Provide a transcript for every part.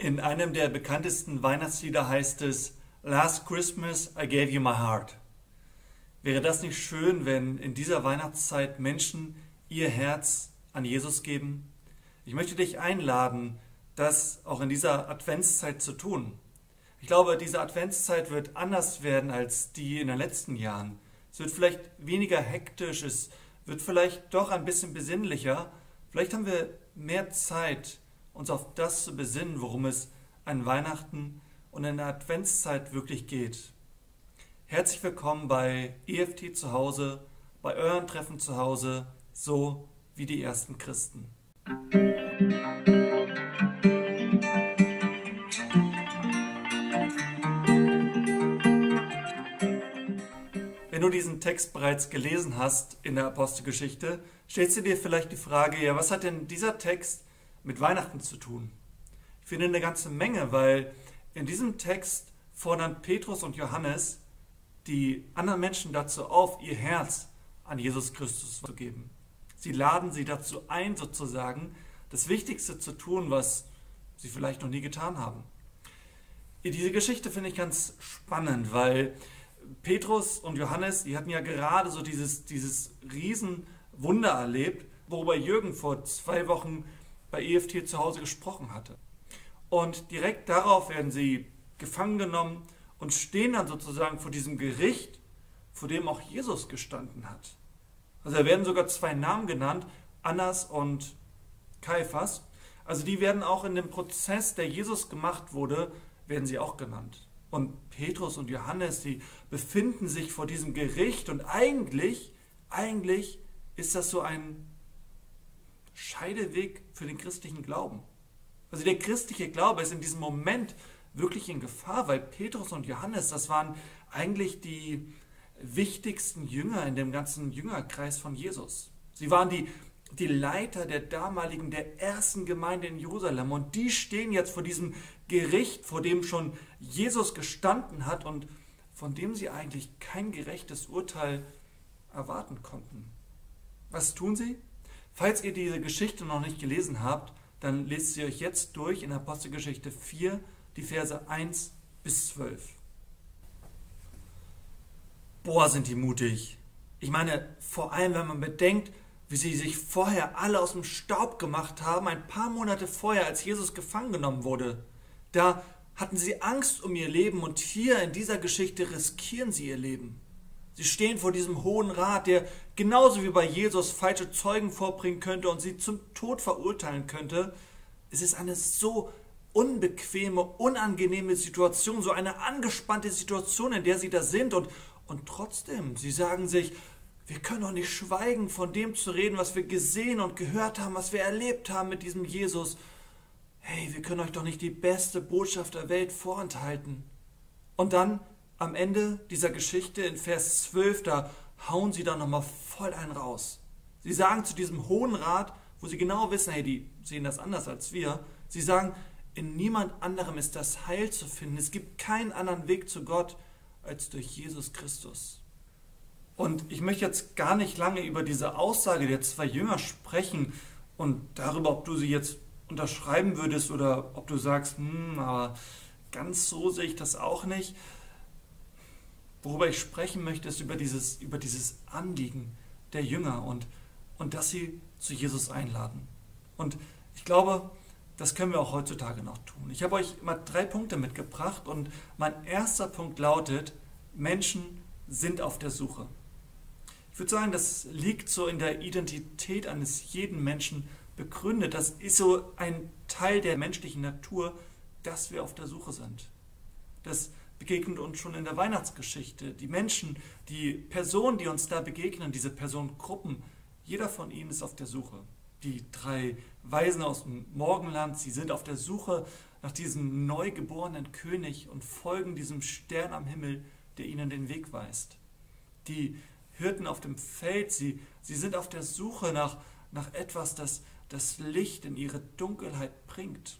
In einem der bekanntesten Weihnachtslieder heißt es Last Christmas I gave you my heart. Wäre das nicht schön, wenn in dieser Weihnachtszeit Menschen ihr Herz an Jesus geben? Ich möchte dich einladen, das auch in dieser Adventszeit zu tun. Ich glaube, diese Adventszeit wird anders werden als die in den letzten Jahren. Es wird vielleicht weniger hektisch, es wird vielleicht doch ein bisschen besinnlicher. Vielleicht haben wir mehr Zeit, uns auf das zu besinnen, worum es an Weihnachten und in der Adventszeit wirklich geht. Herzlich willkommen bei EFT zu Hause, bei euren Treffen zu Hause, so wie die ersten Christen. Wenn du diesen Text bereits gelesen hast in der Apostelgeschichte, stellst du dir vielleicht die Frage, ja, was hat denn dieser Text mit Weihnachten zu tun? Ich finde eine ganze Menge, weil in diesem Text fordern Petrus und Johannes die anderen Menschen dazu auf, ihr Herz an Jesus Christus zu geben. Sie laden sie dazu ein, sozusagen, das Wichtigste zu tun, was sie vielleicht noch nie getan haben. Diese Geschichte finde ich ganz spannend, weil Petrus und Johannes, die hatten ja gerade so dieses, dieses Riesenwunder erlebt, worüber Jürgen vor zwei Wochen bei EFT zu Hause gesprochen hatte. Und direkt darauf werden sie gefangen genommen und stehen dann sozusagen vor diesem Gericht, vor dem auch Jesus gestanden hat. Also da werden sogar zwei Namen genannt, Annas und Kaiphas. Also die werden auch in dem Prozess, der Jesus gemacht wurde, werden sie auch genannt. Und Petrus und Johannes, die befinden sich vor diesem Gericht und eigentlich, eigentlich ist das so ein Scheideweg für den christlichen Glauben. Also der christliche Glaube ist in diesem Moment wirklich in Gefahr, weil Petrus und Johannes, das waren eigentlich die wichtigsten Jünger in dem ganzen Jüngerkreis von Jesus. Sie waren die, die Leiter der damaligen, der ersten Gemeinde in Jerusalem und die stehen jetzt vor diesem Gericht, vor dem schon Jesus gestanden hat und von dem sie eigentlich kein gerechtes Urteil erwarten konnten. Was tun sie? Falls ihr diese Geschichte noch nicht gelesen habt, dann lest sie euch jetzt durch in Apostelgeschichte 4, die Verse 1 bis 12. Boah, sind die mutig. Ich meine, vor allem, wenn man bedenkt, wie sie sich vorher alle aus dem Staub gemacht haben, ein paar Monate vorher, als Jesus gefangen genommen wurde. Da hatten sie Angst um ihr Leben und hier in dieser Geschichte riskieren sie ihr Leben. Sie stehen vor diesem hohen Rat, der genauso wie bei Jesus falsche Zeugen vorbringen könnte und sie zum Tod verurteilen könnte. Es ist eine so unbequeme, unangenehme Situation, so eine angespannte Situation, in der sie da sind und, und trotzdem, sie sagen sich, wir können doch nicht schweigen, von dem zu reden, was wir gesehen und gehört haben, was wir erlebt haben mit diesem Jesus. Hey, wir können euch doch nicht die beste Botschaft der Welt vorenthalten. Und dann am Ende dieser Geschichte in Vers 12, da hauen sie dann nochmal voll einen raus. Sie sagen zu diesem Hohen Rat, wo sie genau wissen, hey, die sehen das anders als wir, sie sagen, in niemand anderem ist das Heil zu finden. Es gibt keinen anderen Weg zu Gott als durch Jesus Christus. Und ich möchte jetzt gar nicht lange über diese Aussage der zwei Jünger sprechen und darüber, ob du sie jetzt unterschreiben würdest oder ob du sagst, hm, aber ganz so sehe ich das auch nicht. Worüber ich sprechen möchte, ist über dieses, über dieses Anliegen der Jünger und, und dass sie zu Jesus einladen. Und ich glaube, das können wir auch heutzutage noch tun. Ich habe euch mal drei Punkte mitgebracht und mein erster Punkt lautet, Menschen sind auf der Suche. Ich würde sagen, das liegt so in der Identität eines jeden Menschen begründet. Das ist so ein Teil der menschlichen Natur, dass wir auf der Suche sind. Das begegnet uns schon in der Weihnachtsgeschichte. Die Menschen, die Personen, die uns da begegnen, diese Personengruppen, jeder von ihnen ist auf der Suche. Die drei Weisen aus dem Morgenland, sie sind auf der Suche nach diesem neugeborenen König und folgen diesem Stern am Himmel, der ihnen den Weg weist. Die Hirten auf dem Feld, sie, sie sind auf der Suche nach, nach etwas, das das Licht in ihre Dunkelheit bringt.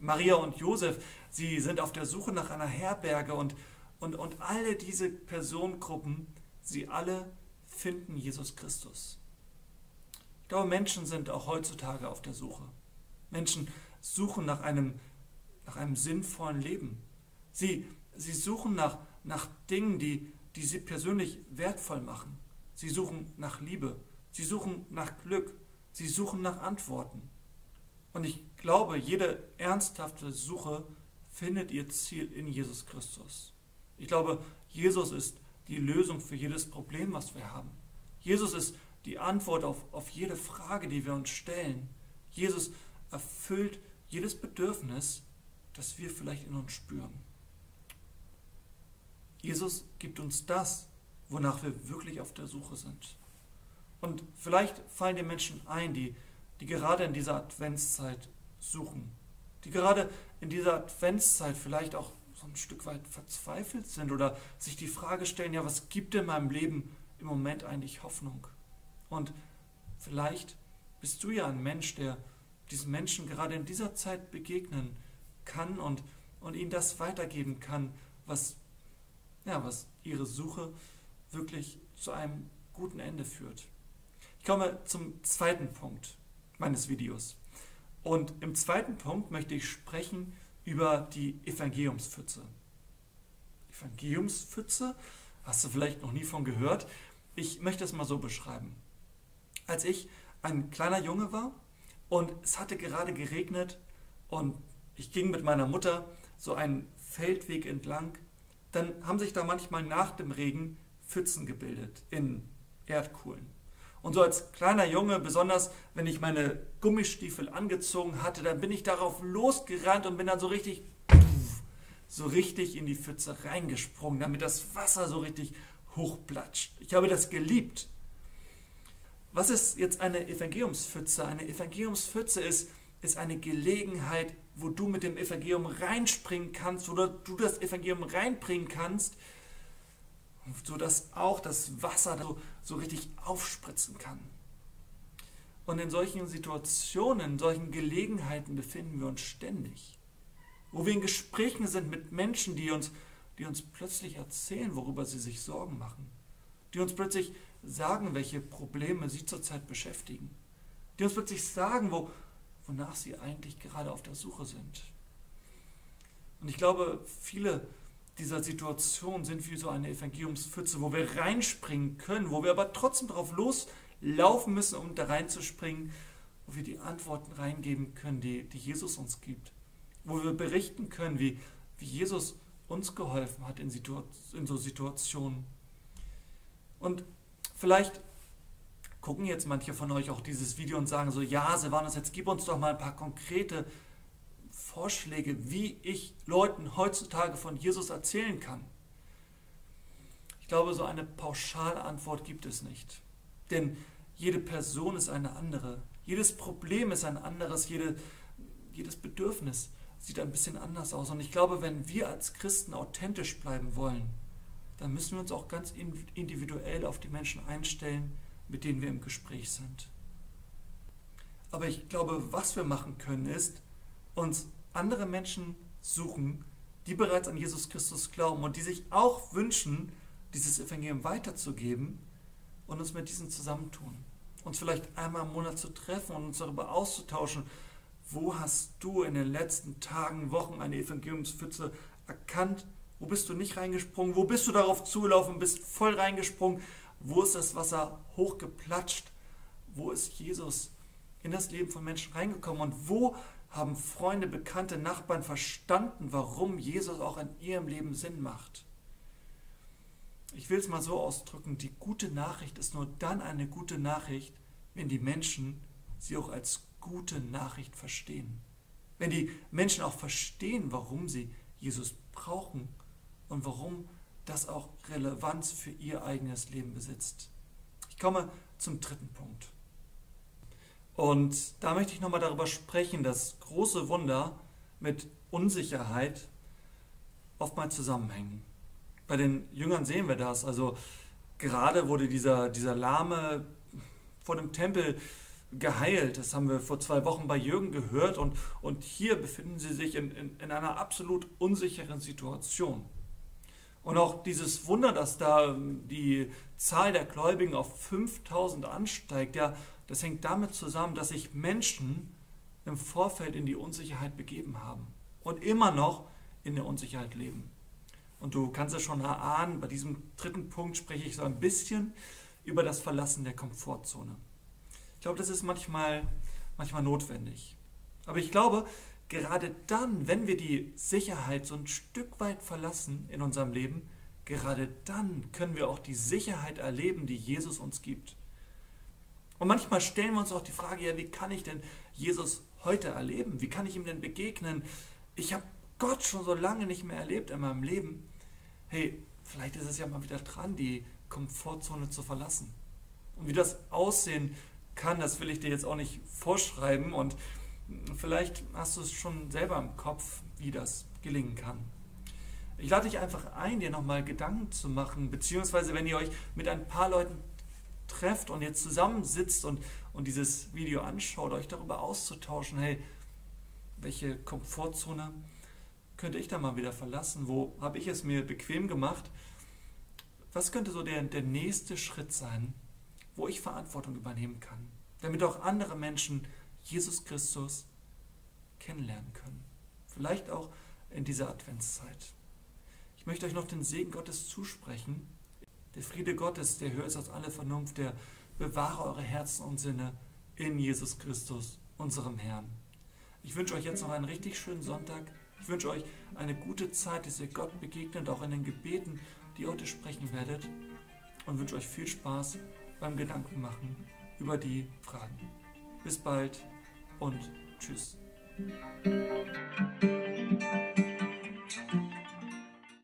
Maria und Josef, sie sind auf der Suche nach einer Herberge und, und, und alle diese Personengruppen, sie alle finden Jesus Christus. Ich glaube, Menschen sind auch heutzutage auf der Suche. Menschen suchen nach einem, nach einem sinnvollen Leben. Sie, sie suchen nach, nach Dingen, die, die sie persönlich wertvoll machen. Sie suchen nach Liebe. Sie suchen nach Glück. Sie suchen nach Antworten. Und ich glaube, jede ernsthafte Suche findet ihr Ziel in Jesus Christus. Ich glaube, Jesus ist die Lösung für jedes Problem, was wir haben. Jesus ist die Antwort auf, auf jede Frage, die wir uns stellen. Jesus erfüllt jedes Bedürfnis, das wir vielleicht in uns spüren. Jesus gibt uns das, wonach wir wirklich auf der Suche sind. Und vielleicht fallen dir Menschen ein, die, die gerade in dieser Adventszeit suchen, die gerade in dieser Adventszeit vielleicht auch so ein Stück weit verzweifelt sind oder sich die Frage stellen, ja, was gibt in meinem Leben im Moment eigentlich Hoffnung? Und vielleicht bist du ja ein Mensch, der diesen Menschen gerade in dieser Zeit begegnen kann und, und ihnen das weitergeben kann, was, ja, was ihre Suche wirklich zu einem guten Ende führt. Ich komme zum zweiten Punkt meines Videos. Und im zweiten Punkt möchte ich sprechen über die Evangeliumspfütze. Evangeliumspfütze? Hast du vielleicht noch nie von gehört? Ich möchte es mal so beschreiben. Als ich ein kleiner Junge war und es hatte gerade geregnet und ich ging mit meiner Mutter so einen Feldweg entlang, dann haben sich da manchmal nach dem Regen Pfützen gebildet in Erdkuhlen. Und so als kleiner Junge, besonders wenn ich meine Gummistiefel angezogen hatte, dann bin ich darauf losgerannt und bin dann so richtig, so richtig in die Pfütze reingesprungen, damit das Wasser so richtig hochplatscht. Ich habe das geliebt. Was ist jetzt eine Evangeliumspfütze? Eine Evangeliumspfütze ist, ist eine Gelegenheit, wo du mit dem Evangelium reinspringen kannst oder du das Evangelium reinbringen kannst, sodass auch das Wasser so, so richtig aufspritzen kann. Und in solchen Situationen, in solchen Gelegenheiten befinden wir uns ständig. Wo wir in Gesprächen sind mit Menschen, die uns, die uns plötzlich erzählen, worüber sie sich Sorgen machen. Die uns plötzlich sagen, welche Probleme sie zurzeit beschäftigen. Die uns plötzlich sagen, wo, wonach sie eigentlich gerade auf der Suche sind. Und ich glaube, viele dieser Situation sind wie so eine Evangeliumspfütze, wo wir reinspringen können, wo wir aber trotzdem darauf loslaufen müssen, um da reinzuspringen, wo wir die Antworten reingeben können, die, die Jesus uns gibt. Wo wir berichten können, wie, wie Jesus uns geholfen hat in, Situ in so Situationen. Und vielleicht gucken jetzt manche von euch auch dieses Video und sagen so, ja, Silvanus, jetzt gib uns doch mal ein paar konkrete Vorschläge, wie ich Leuten heutzutage von Jesus erzählen kann? Ich glaube, so eine pauschale Antwort gibt es nicht. Denn jede Person ist eine andere. Jedes Problem ist ein anderes. Jede, jedes Bedürfnis sieht ein bisschen anders aus. Und ich glaube, wenn wir als Christen authentisch bleiben wollen, dann müssen wir uns auch ganz individuell auf die Menschen einstellen, mit denen wir im Gespräch sind. Aber ich glaube, was wir machen können, ist, uns andere Menschen suchen, die bereits an Jesus Christus glauben und die sich auch wünschen, dieses Evangelium weiterzugeben und uns mit diesen zusammentun. Uns vielleicht einmal im Monat zu treffen und uns darüber auszutauschen, wo hast du in den letzten Tagen, Wochen eine Evangeliumspfütze erkannt? Wo bist du nicht reingesprungen? Wo bist du darauf zugelaufen, bist voll reingesprungen? Wo ist das Wasser hochgeplatscht? Wo ist Jesus in das Leben von Menschen reingekommen? Und wo haben Freunde, Bekannte, Nachbarn verstanden, warum Jesus auch in ihrem Leben Sinn macht. Ich will es mal so ausdrücken, die gute Nachricht ist nur dann eine gute Nachricht, wenn die Menschen sie auch als gute Nachricht verstehen. Wenn die Menschen auch verstehen, warum sie Jesus brauchen und warum das auch Relevanz für ihr eigenes Leben besitzt. Ich komme zum dritten Punkt. Und da möchte ich nochmal darüber sprechen, dass große Wunder mit Unsicherheit oftmals zusammenhängen. Bei den Jüngern sehen wir das. Also gerade wurde dieser, dieser Lahme vor dem Tempel geheilt. Das haben wir vor zwei Wochen bei Jürgen gehört. Und, und hier befinden sie sich in, in, in einer absolut unsicheren Situation. Und auch dieses Wunder, dass da die Zahl der Gläubigen auf 5000 ansteigt, ja, das hängt damit zusammen, dass sich Menschen im Vorfeld in die Unsicherheit begeben haben. und immer noch in der Unsicherheit leben. Und du kannst es schon erahnen, bei diesem dritten Punkt spreche ich so ein bisschen über das Verlassen der Komfortzone. Ich glaube, das ist manchmal, manchmal notwendig. Aber ich glaube, gerade dann, wenn wir die Sicherheit so ein Stück weit verlassen in unserem Leben, gerade dann können wir auch die Sicherheit erleben, die Jesus uns gibt. Und manchmal stellen wir uns auch die Frage, ja, wie kann ich denn Jesus heute erleben? Wie kann ich ihm denn begegnen? Ich habe Gott schon so lange nicht mehr erlebt in meinem Leben. Hey, vielleicht ist es ja mal wieder dran, die Komfortzone zu verlassen. Und wie das aussehen kann, das will ich dir jetzt auch nicht vorschreiben und vielleicht hast du es schon selber im Kopf, wie das gelingen kann. Ich lade dich einfach ein, dir nochmal Gedanken zu machen, beziehungsweise wenn ihr euch mit ein paar Leuten trefft und jetzt zusammensitzt und, und dieses Video anschaut, euch darüber auszutauschen, hey, welche Komfortzone könnte ich da mal wieder verlassen? Wo habe ich es mir bequem gemacht? Was könnte so der, der nächste Schritt sein, wo ich Verantwortung übernehmen kann, damit auch andere Menschen Jesus Christus kennenlernen können? Vielleicht auch in dieser Adventszeit. Ich möchte euch noch den Segen Gottes zusprechen. Der Friede Gottes, der höher ist als alle Vernunft, der bewahre eure Herzen und Sinne in Jesus Christus, unserem Herrn. Ich wünsche euch jetzt noch einen richtig schönen Sonntag. Ich wünsche euch eine gute Zeit, dass ihr Gott begegnet, auch in den Gebeten, die ihr heute sprechen werdet. Und wünsche euch viel Spaß beim Gedankenmachen über die Fragen. Bis bald und tschüss.